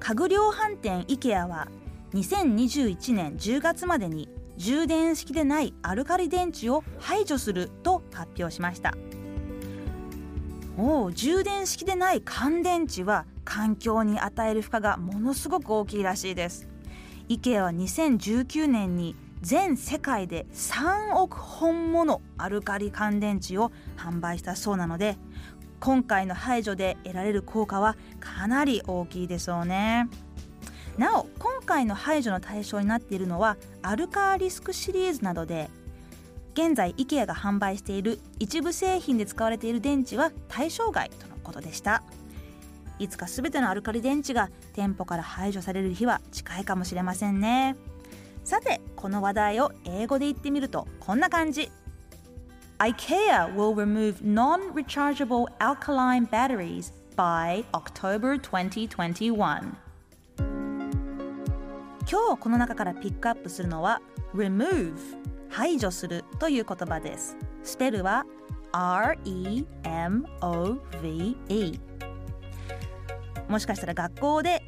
家具量販店 IKEA は2021年10月までに充電式でないアルカリ電池を排除すると発表しました。お充電式でない乾電池は環境に与える負荷がものすごく大きいらしいです。IKEA は2019年に全世界で3億本ものアルカリ乾電池を販売したそうなので今回の排除で得られる効果はかなり大きいでしょうね。なお今回の排除の対象になっているのはアルカーリスクシリーズなどで現在 IKEA が販売している一部製品で使われている電池は対象外とのことでした。いつか全てのアルカリ電池が店舗から排除される日は近いかもしれませんね。さてこの話題を英語で言ってみるとこんな感じ。IKEA will remove non-rechargeable alkaline batteries by October 2021今日この中からピックアップするのは remove 排除するという言葉ですスペルは R-E-M-O-V-E もしかしたら学校で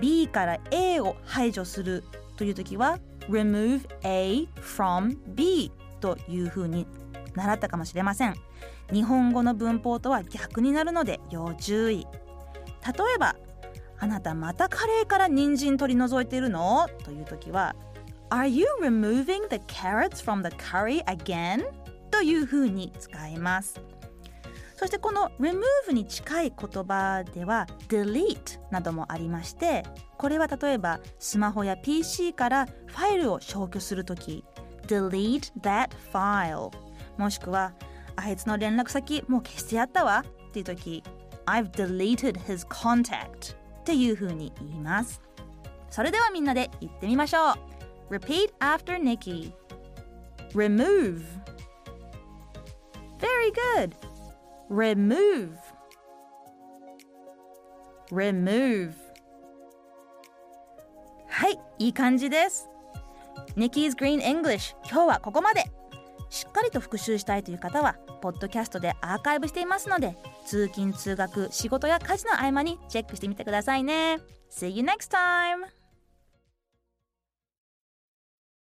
B から A を排除するという時は remove A from B というふうに習ったかもしれません。日本語の文法とは逆になるので要注意。例えばあなたまたカレーから人参取り除いているの？という時は Are you removing the carrots from the curry again? というふうに使います。そしてこの remove に近い言葉では delete などもありましてこれは例えばスマホや PC からファイルを消去するとき delete that file もしくはあいつの連絡先もう消してやったわっていうとき I've deleted his contact っていうふうに言いますそれではみんなで言ってみましょう Repeat after Nikki Remove Very good Remove Remove はいいい感じです Nikki's Green English 今日はここまでっかりと復習したいという方はポッドキャストでアーカイブしていますので通勤通学仕事や家事の合間にチェックしてみてくださいね See you next time!